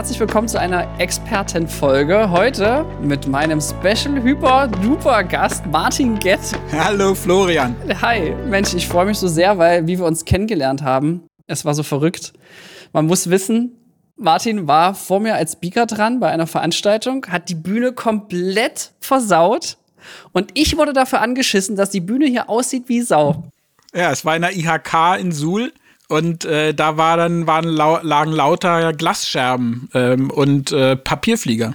herzlich willkommen zu einer Expertenfolge. Heute mit meinem Special Hyper Duper Gast Martin Gett. Hallo Florian. Hi, Mensch, ich freue mich so sehr, weil wie wir uns kennengelernt haben, es war so verrückt. Man muss wissen, Martin war vor mir als Speaker dran bei einer Veranstaltung, hat die Bühne komplett versaut und ich wurde dafür angeschissen, dass die Bühne hier aussieht wie Sau. Ja, es war in der IHK in Suhl und äh, da war dann, waren lau lagen lauter Glasscherben ähm, und äh, Papierflieger.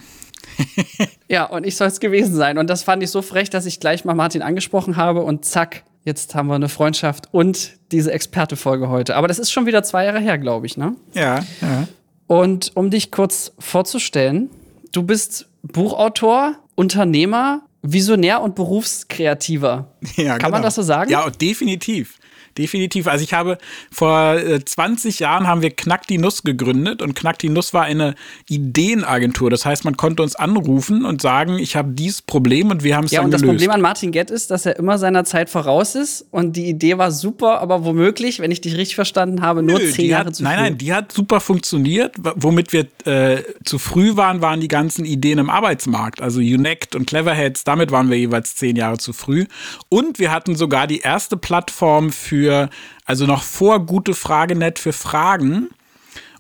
ja, und ich soll es gewesen sein. Und das fand ich so frech, dass ich gleich mal Martin angesprochen habe und zack, jetzt haben wir eine Freundschaft und diese Experte-Folge heute. Aber das ist schon wieder zwei Jahre her, glaube ich, ne? Ja, ja. Und um dich kurz vorzustellen, du bist Buchautor, Unternehmer, Visionär und Berufskreativer. Ja, Kann genau. man das so sagen? Ja, definitiv definitiv. Also ich habe vor 20 äh, Jahren haben wir Knack die Nuss gegründet und Knack die Nuss war eine Ideenagentur. Das heißt, man konnte uns anrufen und sagen, ich habe dieses Problem und wir haben es ja, dann gelöst. Ja, und das Problem an Martin Gett ist, dass er immer seiner Zeit voraus ist und die Idee war super, aber womöglich, wenn ich dich richtig verstanden habe, nur Nö, zehn Jahre hat, zu früh. Nein, nein, die hat super funktioniert. Womit wir äh, zu früh waren, waren die ganzen Ideen im Arbeitsmarkt. Also Unect und Cleverheads, damit waren wir jeweils zehn Jahre zu früh. Und wir hatten sogar die erste Plattform für für, also noch vor gute Fragenet für Fragen.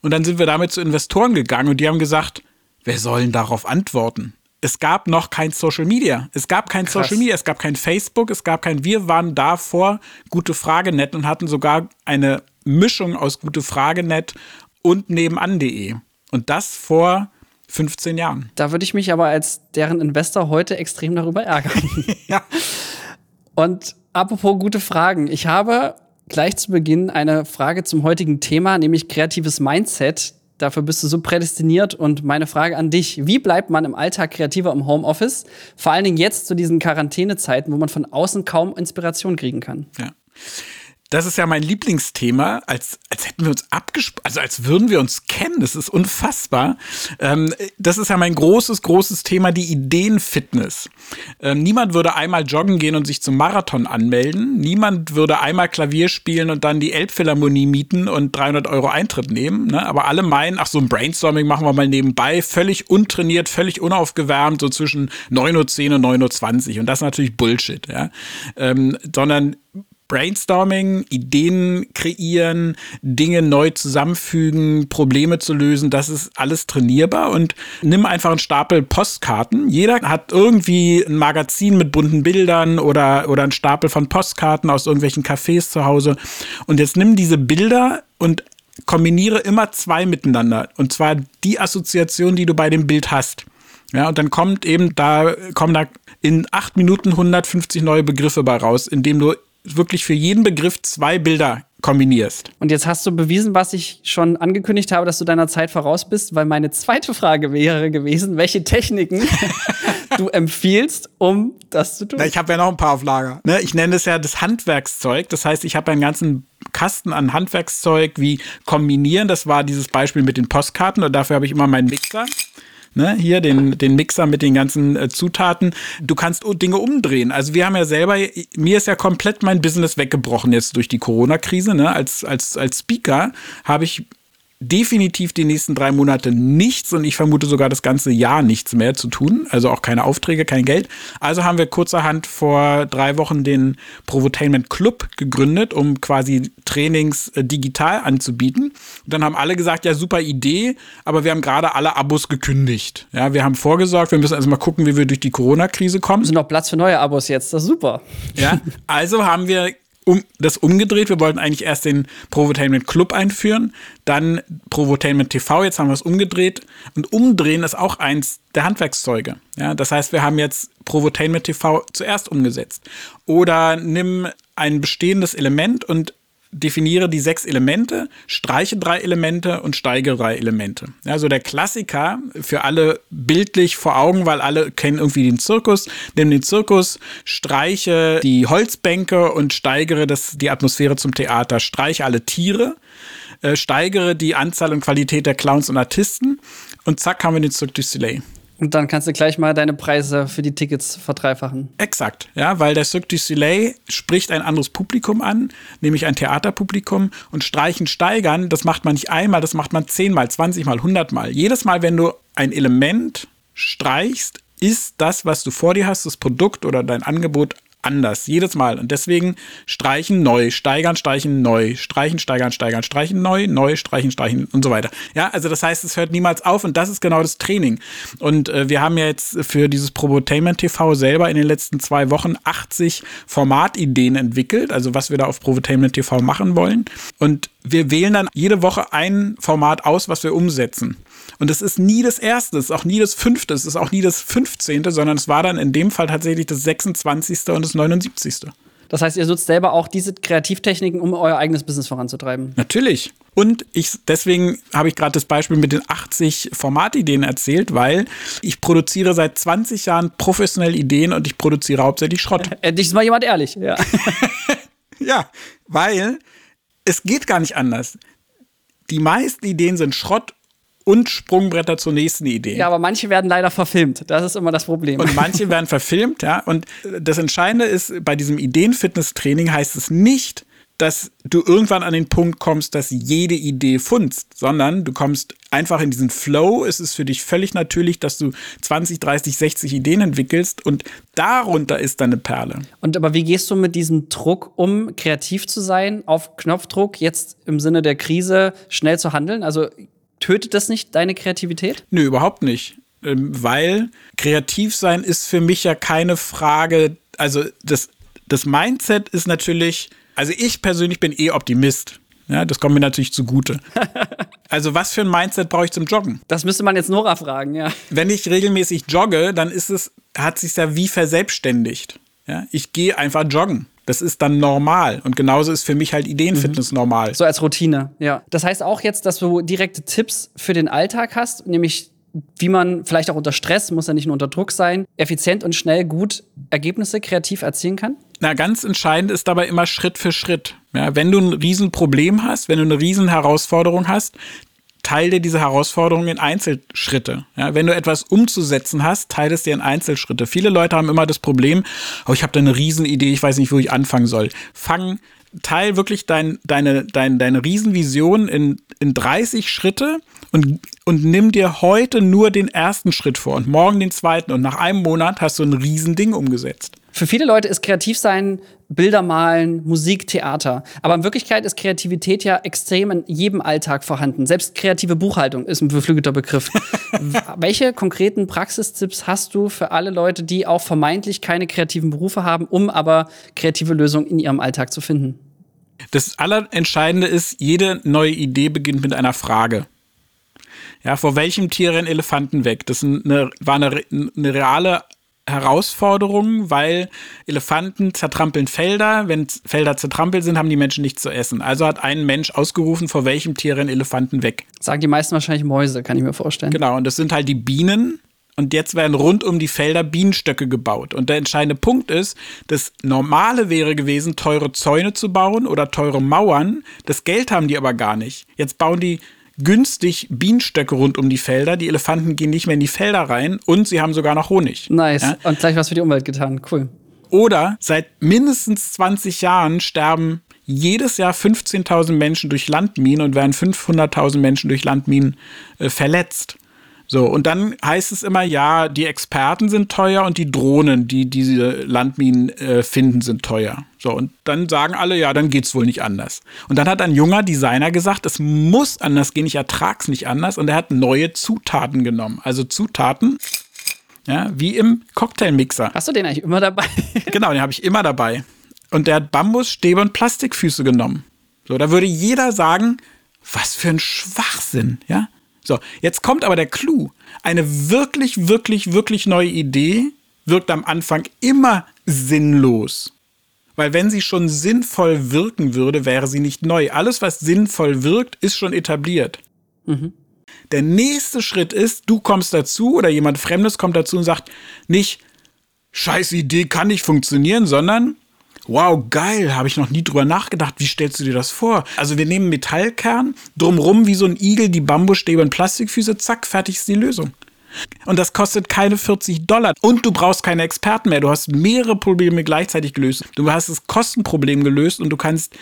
Und dann sind wir damit zu Investoren gegangen und die haben gesagt, wer soll denn darauf antworten? Es gab noch kein Social Media. Es gab kein Krass. Social Media, es gab kein Facebook, es gab kein, wir waren davor gute Fragenet und hatten sogar eine Mischung aus gute Fragenet und nebenan.de. Und das vor 15 Jahren. Da würde ich mich aber als deren Investor heute extrem darüber ärgern. ja. Und apropos gute Fragen. Ich habe gleich zu Beginn eine Frage zum heutigen Thema, nämlich kreatives Mindset. Dafür bist du so prädestiniert. Und meine Frage an dich, wie bleibt man im Alltag kreativer im Homeoffice? Vor allen Dingen jetzt zu diesen Quarantänezeiten, wo man von außen kaum Inspiration kriegen kann. Ja das ist ja mein Lieblingsthema, als, als hätten wir uns abgesprochen, also als würden wir uns kennen. Das ist unfassbar. Ähm, das ist ja mein großes, großes Thema, die Ideenfitness. Ähm, niemand würde einmal joggen gehen und sich zum Marathon anmelden. Niemand würde einmal Klavier spielen und dann die Elbphilharmonie mieten und 300 Euro Eintritt nehmen. Ne? Aber alle meinen, ach so ein Brainstorming machen wir mal nebenbei, völlig untrainiert, völlig unaufgewärmt, so zwischen 9.10 Uhr und 9.20 Uhr. Und das ist natürlich Bullshit. Ja? Ähm, sondern Brainstorming, Ideen kreieren, Dinge neu zusammenfügen, Probleme zu lösen, das ist alles trainierbar und nimm einfach einen Stapel Postkarten. Jeder hat irgendwie ein Magazin mit bunten Bildern oder, oder einen Stapel von Postkarten aus irgendwelchen Cafés zu Hause und jetzt nimm diese Bilder und kombiniere immer zwei miteinander und zwar die Assoziation, die du bei dem Bild hast. Ja, und dann kommt eben da, kommen da in acht Minuten 150 neue Begriffe bei raus, indem du wirklich für jeden Begriff zwei Bilder kombinierst. Und jetzt hast du bewiesen, was ich schon angekündigt habe, dass du deiner Zeit voraus bist, weil meine zweite Frage wäre gewesen, welche Techniken du empfiehlst, um das zu tun. Ich habe ja noch ein paar auf Lager. Ne, ich nenne es ja das Handwerkszeug. Das heißt, ich habe einen ganzen Kasten an Handwerkszeug wie kombinieren. Das war dieses Beispiel mit den Postkarten und dafür habe ich immer meinen Mixer ne, hier den, den Mixer mit den ganzen äh, Zutaten. Du kannst Dinge umdrehen. Also wir haben ja selber, mir ist ja komplett mein Business weggebrochen jetzt durch die Corona-Krise. Ne? Als, als, als Speaker habe ich definitiv die nächsten drei Monate nichts und ich vermute sogar das ganze Jahr nichts mehr zu tun. Also auch keine Aufträge, kein Geld. Also haben wir kurzerhand vor drei Wochen den Provotainment Club gegründet, um quasi Trainings äh, digital anzubieten. Und dann haben alle gesagt, ja, super Idee, aber wir haben gerade alle Abos gekündigt. Ja, wir haben vorgesorgt, wir müssen also mal gucken, wie wir durch die Corona-Krise kommen. Es ist noch Platz für neue Abos jetzt, das ist super. Ja, also haben wir um, das umgedreht. Wir wollten eigentlich erst den Provotainment Club einführen, dann Provotainment TV. Jetzt haben wir es umgedreht. Und umdrehen ist auch eins der Handwerkszeuge. Ja, das heißt, wir haben jetzt Provotainment TV zuerst umgesetzt. Oder nimm ein bestehendes Element und definiere die sechs Elemente, streiche drei Elemente und steige drei Elemente. Also der Klassiker für alle bildlich vor Augen, weil alle kennen irgendwie den Zirkus. Nimm den Zirkus, streiche die Holzbänke und steigere das, die Atmosphäre zum Theater. Streiche alle Tiere, äh, steigere die Anzahl und Qualität der Clowns und Artisten und zack haben wir den Cirque du Soleil. Und dann kannst du gleich mal deine Preise für die Tickets verdreifachen. Exakt, ja, weil der Cirque du Soleil spricht ein anderes Publikum an, nämlich ein Theaterpublikum und streichen, steigern, das macht man nicht einmal, das macht man zehnmal, zwanzigmal, hundertmal. Jedes Mal, wenn du ein Element streichst, ist das, was du vor dir hast, das Produkt oder dein Angebot anders, jedes Mal. Und deswegen streichen neu, steigern, streichen neu, streichen, steigern, steigern, streichen neu, neu, streichen, streichen und so weiter. Ja, also das heißt, es hört niemals auf und das ist genau das Training. Und äh, wir haben ja jetzt für dieses Probotainment TV selber in den letzten zwei Wochen 80 Formatideen entwickelt, also was wir da auf Probotainment TV machen wollen. Und wir wählen dann jede Woche ein Format aus, was wir umsetzen. Und es ist nie das erste, es ist auch nie das fünfte, es ist auch nie das fünfzehnte, sondern es war dann in dem Fall tatsächlich das 26. und das 79. Das heißt, ihr nutzt selber auch diese Kreativtechniken, um euer eigenes Business voranzutreiben. Natürlich. Und ich, deswegen habe ich gerade das Beispiel mit den 80 Formatideen erzählt, weil ich produziere seit 20 Jahren professionell Ideen und ich produziere hauptsächlich Schrott. Endlich ist mal jemand ehrlich, ja. ja, weil es geht gar nicht anders. Die meisten Ideen sind Schrott und Sprungbretter zur nächsten Idee. Ja, aber manche werden leider verfilmt. Das ist immer das Problem. Und manche werden verfilmt, ja. Und das Entscheidende ist, bei diesem Ideenfitness-Training heißt es nicht, dass du irgendwann an den Punkt kommst, dass jede Idee funzt, sondern du kommst einfach in diesen Flow. Es ist für dich völlig natürlich, dass du 20, 30, 60 Ideen entwickelst und darunter ist deine Perle. Und aber wie gehst du mit diesem Druck um, kreativ zu sein, auf Knopfdruck, jetzt im Sinne der Krise schnell zu handeln? Also tötet das nicht deine Kreativität? Nö, überhaupt nicht. Ähm, weil kreativ sein ist für mich ja keine Frage. Also das, das Mindset ist natürlich, also ich persönlich bin eh Optimist. Ja, das kommt mir natürlich zugute. Also, was für ein Mindset brauche ich zum Joggen? Das müsste man jetzt Nora fragen, ja. Wenn ich regelmäßig jogge, dann ist es, hat sich ja wie verselbstständigt. Ja, ich gehe einfach joggen. Das ist dann normal. Und genauso ist für mich halt Ideenfitness mhm. normal. So als Routine, ja. Das heißt auch jetzt, dass du direkte Tipps für den Alltag hast, nämlich wie man vielleicht auch unter Stress, muss ja nicht nur unter Druck sein, effizient und schnell gut Ergebnisse kreativ erzielen kann? Na, ganz entscheidend ist dabei immer Schritt für Schritt. Ja, wenn du ein Riesenproblem hast, wenn du eine Riesenherausforderung hast, teile dir diese Herausforderungen in Einzelschritte. Ja, wenn du etwas umzusetzen hast, teile es dir in Einzelschritte. Viele Leute haben immer das Problem, oh, ich habe da eine Riesenidee, ich weiß nicht, wo ich anfangen soll. Fang, teil wirklich dein, deine, dein, deine Riesenvision in, in 30 Schritte und, und nimm dir heute nur den ersten Schritt vor und morgen den zweiten und nach einem Monat hast du ein Riesending umgesetzt. Für viele Leute ist Kreativsein Bilder malen, Musik, Theater. Aber in Wirklichkeit ist Kreativität ja extrem in jedem Alltag vorhanden. Selbst kreative Buchhaltung ist ein beflügelter Begriff. Welche konkreten Praxistipps hast du für alle Leute, die auch vermeintlich keine kreativen Berufe haben, um aber kreative Lösungen in ihrem Alltag zu finden? Das Allerentscheidende ist, jede neue Idee beginnt mit einer Frage. Ja, vor welchem Tier rennen Elefanten weg? Das eine, war eine, eine reale Herausforderungen, weil Elefanten zertrampeln Felder. Wenn Felder zertrampelt sind, haben die Menschen nichts zu essen. Also hat ein Mensch ausgerufen, vor welchem Tier rennen Elefanten weg. Sagen die meisten wahrscheinlich Mäuse, kann ich mir vorstellen. Genau, und das sind halt die Bienen. Und jetzt werden rund um die Felder Bienenstöcke gebaut. Und der entscheidende Punkt ist, das Normale wäre gewesen, teure Zäune zu bauen oder teure Mauern. Das Geld haben die aber gar nicht. Jetzt bauen die günstig Bienenstöcke rund um die Felder. Die Elefanten gehen nicht mehr in die Felder rein und sie haben sogar noch Honig. Nice. Ja? Und gleich was für die Umwelt getan. Cool. Oder seit mindestens 20 Jahren sterben jedes Jahr 15.000 Menschen durch Landminen und werden 500.000 Menschen durch Landminen äh, verletzt. So, und dann heißt es immer, ja, die Experten sind teuer und die Drohnen, die diese Landminen äh, finden, sind teuer. So, und dann sagen alle, ja, dann geht's wohl nicht anders. Und dann hat ein junger Designer gesagt, es muss anders gehen, ich ertrag's nicht anders. Und er hat neue Zutaten genommen. Also Zutaten, ja, wie im Cocktailmixer. Hast du den eigentlich immer dabei? genau, den habe ich immer dabei. Und der hat Bambus, Stäbe und Plastikfüße genommen. So, da würde jeder sagen, was für ein Schwachsinn, ja? So, jetzt kommt aber der Clou. Eine wirklich, wirklich, wirklich neue Idee wirkt am Anfang immer sinnlos. Weil wenn sie schon sinnvoll wirken würde, wäre sie nicht neu. Alles, was sinnvoll wirkt, ist schon etabliert. Mhm. Der nächste Schritt ist, du kommst dazu oder jemand Fremdes kommt dazu und sagt nicht, scheiß Idee kann nicht funktionieren, sondern Wow, geil, habe ich noch nie drüber nachgedacht. Wie stellst du dir das vor? Also wir nehmen Metallkern, drumrum wie so ein Igel die Bambusstäbe und Plastikfüße, zack, fertig ist die Lösung. Und das kostet keine 40 Dollar. Und du brauchst keine Experten mehr. Du hast mehrere Probleme gleichzeitig gelöst. Du hast das Kostenproblem gelöst und du kannst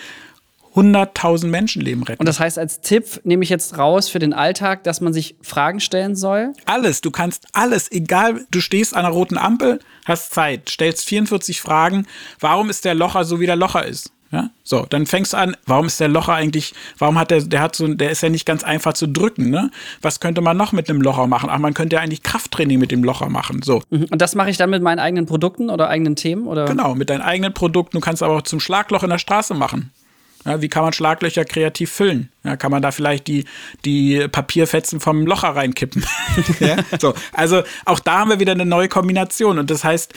100.000 Menschenleben retten. Und das heißt, als Tipp nehme ich jetzt raus für den Alltag, dass man sich Fragen stellen soll? Alles, du kannst alles, egal, du stehst an einer roten Ampel, hast Zeit, stellst 44 Fragen, warum ist der Locher so, wie der Locher ist? Ja, so, dann fängst du an, warum ist der Locher eigentlich, warum hat der, der hat so, der ist ja nicht ganz einfach zu drücken, ne? Was könnte man noch mit einem Locher machen? Ach, man könnte ja eigentlich Krafttraining mit dem Locher machen, so. Mhm. Und das mache ich dann mit meinen eigenen Produkten oder eigenen Themen, oder? Genau, mit deinen eigenen Produkten. Du kannst aber auch zum Schlagloch in der Straße machen. Ja, wie kann man Schlaglöcher kreativ füllen? Ja, kann man da vielleicht die, die Papierfetzen vom Locher reinkippen? ja, so. Also auch da haben wir wieder eine neue Kombination. Und das heißt,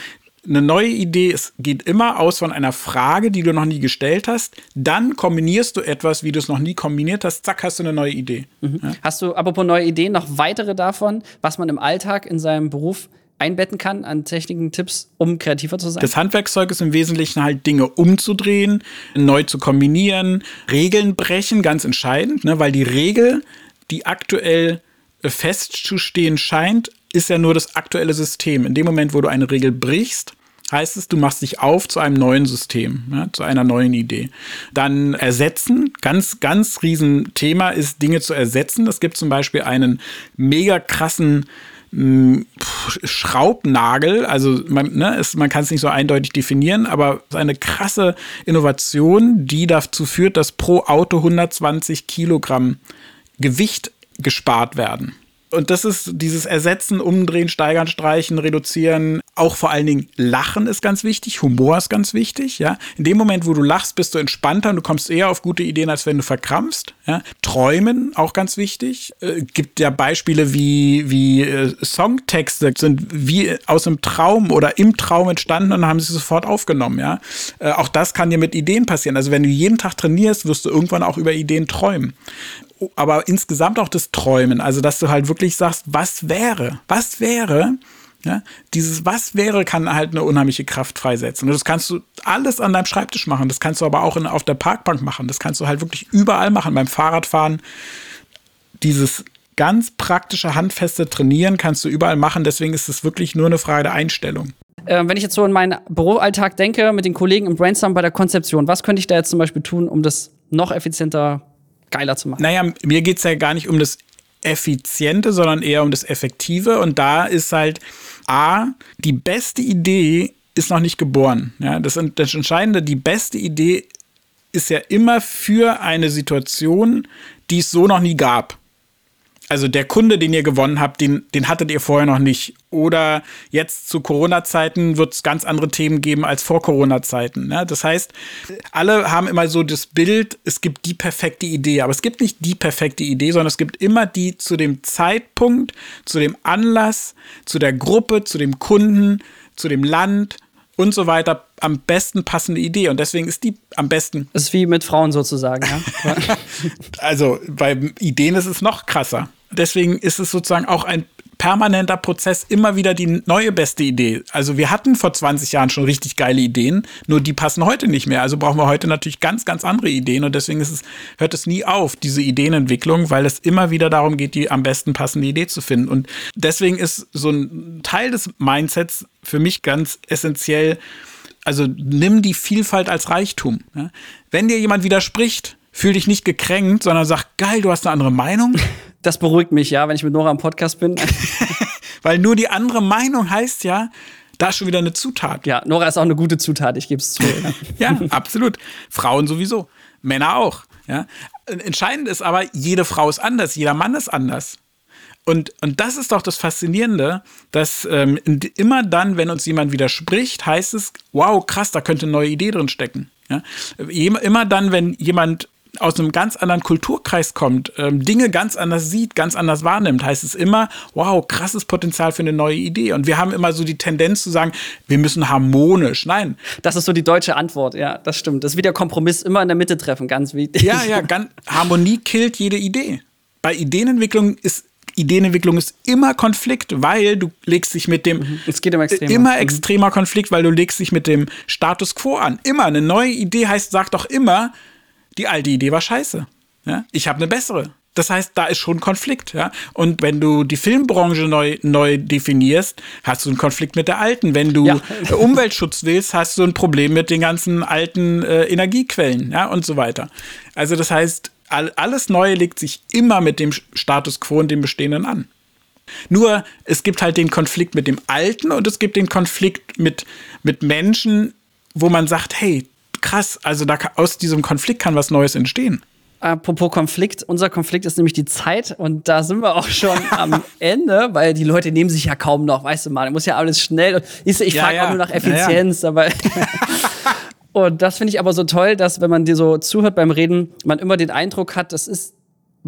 eine neue Idee es geht immer aus von einer Frage, die du noch nie gestellt hast. Dann kombinierst du etwas, wie du es noch nie kombiniert hast. Zack, hast du eine neue Idee. Mhm. Ja? Hast du, apropos neue Ideen, noch weitere davon, was man im Alltag in seinem Beruf einbetten kann an Techniken, Tipps, um kreativer zu sein? Das Handwerkszeug ist im Wesentlichen halt Dinge umzudrehen, neu zu kombinieren, Regeln brechen, ganz entscheidend, ne, weil die Regel, die aktuell festzustehen scheint, ist ja nur das aktuelle System. In dem Moment, wo du eine Regel brichst, heißt es, du machst dich auf zu einem neuen System, ja, zu einer neuen Idee. Dann ersetzen, ganz, ganz riesen Thema ist, Dinge zu ersetzen. Es gibt zum Beispiel einen mega krassen Schraubnagel, also man, ne, man kann es nicht so eindeutig definieren, aber eine krasse Innovation, die dazu führt, dass pro Auto 120 Kilogramm Gewicht gespart werden und das ist dieses Ersetzen, Umdrehen, Steigern, Streichen, Reduzieren. Auch vor allen Dingen Lachen ist ganz wichtig, Humor ist ganz wichtig. Ja, in dem Moment, wo du lachst, bist du entspannter und du kommst eher auf gute Ideen, als wenn du verkrampfst. Ja, Träumen auch ganz wichtig. Äh, gibt ja Beispiele wie wie äh, Songtexte sind wie aus einem Traum oder im Traum entstanden und haben sie sofort aufgenommen. Ja, äh, auch das kann dir mit Ideen passieren. Also wenn du jeden Tag trainierst, wirst du irgendwann auch über Ideen träumen aber insgesamt auch das Träumen. Also, dass du halt wirklich sagst, was wäre? Was wäre? Ja, dieses Was wäre kann halt eine unheimliche Kraft freisetzen. Und das kannst du alles an deinem Schreibtisch machen. Das kannst du aber auch in, auf der Parkbank machen. Das kannst du halt wirklich überall machen. Beim Fahrradfahren. Dieses ganz praktische, handfeste Trainieren kannst du überall machen. Deswegen ist es wirklich nur eine Frage der Einstellung. Äh, wenn ich jetzt so in meinen Büroalltag denke, mit den Kollegen im Brainstorm bei der Konzeption, was könnte ich da jetzt zum Beispiel tun, um das noch effizienter geiler zu machen. Naja, mir geht es ja gar nicht um das Effiziente, sondern eher um das Effektive. Und da ist halt A, die beste Idee ist noch nicht geboren. Ja, das, das Entscheidende, die beste Idee ist ja immer für eine Situation, die es so noch nie gab also der Kunde, den ihr gewonnen habt, den, den hattet ihr vorher noch nicht. Oder jetzt zu Corona-Zeiten wird es ganz andere Themen geben als vor Corona-Zeiten. Ne? Das heißt, alle haben immer so das Bild, es gibt die perfekte Idee. Aber es gibt nicht die perfekte Idee, sondern es gibt immer die zu dem Zeitpunkt, zu dem Anlass, zu der Gruppe, zu dem Kunden, zu dem Land und so weiter am besten passende Idee. Und deswegen ist die am besten. Das ist wie mit Frauen sozusagen, ja. also bei Ideen ist es noch krasser. Deswegen ist es sozusagen auch ein permanenter Prozess, immer wieder die neue beste Idee. Also wir hatten vor 20 Jahren schon richtig geile Ideen, nur die passen heute nicht mehr. Also brauchen wir heute natürlich ganz, ganz andere Ideen und deswegen es, hört es nie auf, diese Ideenentwicklung, weil es immer wieder darum geht, die am besten passende Idee zu finden. Und deswegen ist so ein Teil des Mindsets für mich ganz essentiell, also nimm die Vielfalt als Reichtum. Ja? Wenn dir jemand widerspricht, fühl dich nicht gekränkt, sondern sag, geil, du hast eine andere Meinung. Das beruhigt mich, ja, wenn ich mit Nora im Podcast bin. Weil nur die andere Meinung heißt ja, da ist schon wieder eine Zutat. Ja, Nora ist auch eine gute Zutat, ich gebe es zu. ja, absolut. Frauen sowieso. Männer auch. Ja. Entscheidend ist aber, jede Frau ist anders, jeder Mann ist anders. Und, und das ist doch das Faszinierende, dass ähm, immer dann, wenn uns jemand widerspricht, heißt es, wow, krass, da könnte eine neue Idee drin stecken. Ja? Immer dann, wenn jemand aus einem ganz anderen Kulturkreis kommt, ähm, Dinge ganz anders sieht, ganz anders wahrnimmt, heißt es immer, wow, krasses Potenzial für eine neue Idee. Und wir haben immer so die Tendenz zu sagen, wir müssen harmonisch. Nein. Das ist so die deutsche Antwort, ja, das stimmt. Das ist wie der Kompromiss, immer in der Mitte treffen, ganz wichtig. Ja, ja, ganz, Harmonie killt jede Idee. Bei Ideenentwicklung ist Ideenentwicklung ist immer Konflikt, weil du legst dich mit dem mhm. es geht immer extremer, immer mhm. extremer Konflikt, weil du legst dich mit dem Status quo an. Immer eine neue Idee heißt, sag doch immer, die alte Idee war scheiße. Ja? Ich habe eine bessere. Das heißt, da ist schon Konflikt, ja. Und wenn du die Filmbranche neu, neu definierst, hast du einen Konflikt mit der alten. Wenn du ja. Umweltschutz willst, hast du ein Problem mit den ganzen alten äh, Energiequellen, ja, und so weiter. Also das heißt, all, alles Neue legt sich immer mit dem Status quo und dem Bestehenden an. Nur es gibt halt den Konflikt mit dem Alten und es gibt den Konflikt mit, mit Menschen, wo man sagt, hey, krass, also da, aus diesem Konflikt kann was Neues entstehen. Apropos Konflikt, unser Konflikt ist nämlich die Zeit und da sind wir auch schon am Ende, weil die Leute nehmen sich ja kaum noch, weißt du mal, muss ja alles schnell und ich, ich ja, frage ja. auch nur nach Effizienz, ja, aber und das finde ich aber so toll, dass wenn man dir so zuhört beim Reden, man immer den Eindruck hat, das ist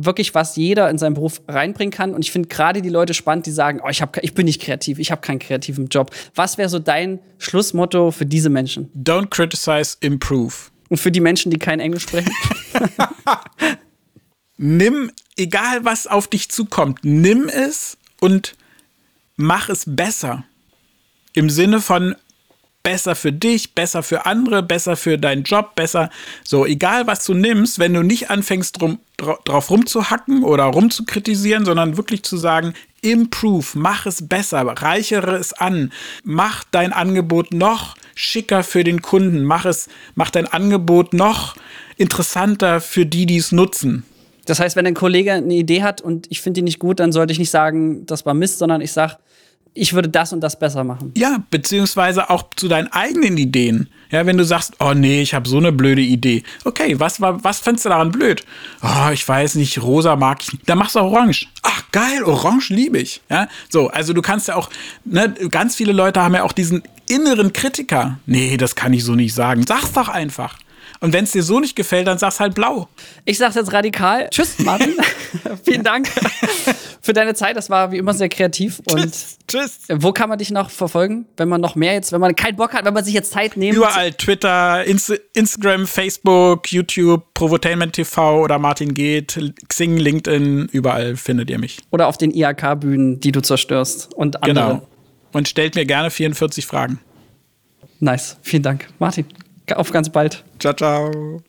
wirklich, was jeder in seinen Beruf reinbringen kann. Und ich finde gerade die Leute spannend, die sagen, oh, ich, hab, ich bin nicht kreativ, ich habe keinen kreativen Job. Was wäre so dein Schlussmotto für diese Menschen? Don't criticize, improve. Und für die Menschen, die kein Englisch sprechen? nimm, egal was auf dich zukommt, nimm es und mach es besser. Im Sinne von besser für dich, besser für andere, besser für deinen Job, besser. So, egal was du nimmst, wenn du nicht anfängst, drum, drauf rumzuhacken oder rumzukritisieren, sondern wirklich zu sagen, improve, mach es besser, reichere es an, mach dein Angebot noch schicker für den Kunden, mach es, mach dein Angebot noch interessanter für die, die es nutzen. Das heißt, wenn ein Kollege eine Idee hat und ich finde die nicht gut, dann sollte ich nicht sagen, das war Mist, sondern ich sage, ich würde das und das besser machen. Ja, beziehungsweise auch zu deinen eigenen Ideen. Ja, wenn du sagst, oh nee, ich habe so eine blöde Idee. Okay, was war, was findest du daran blöd? Oh, ich weiß nicht, rosa mag ich nicht. Dann machst du orange. Ach, geil, orange liebe ich. Ja, so, also du kannst ja auch, ne, ganz viele Leute haben ja auch diesen inneren Kritiker. Nee, das kann ich so nicht sagen. Sag's doch einfach. Und wenn es dir so nicht gefällt, dann sag's halt blau. Ich sag's jetzt radikal. Tschüss, Martin. Vielen Dank für deine Zeit. Das war wie immer sehr kreativ. Und tschüss, tschüss. Wo kann man dich noch verfolgen, wenn man noch mehr jetzt, wenn man keinen Bock hat, wenn man sich jetzt Zeit nimmt? Überall Twitter, Inst Instagram, Facebook, YouTube, Provotainment TV oder Martin geht, Xing, LinkedIn, überall findet ihr mich. Oder auf den IAK-Bühnen, die du zerstörst und andere. Genau. Und stellt mir gerne 44 Fragen. Nice. Vielen Dank, Martin. Auf ganz bald. Ciao, ciao.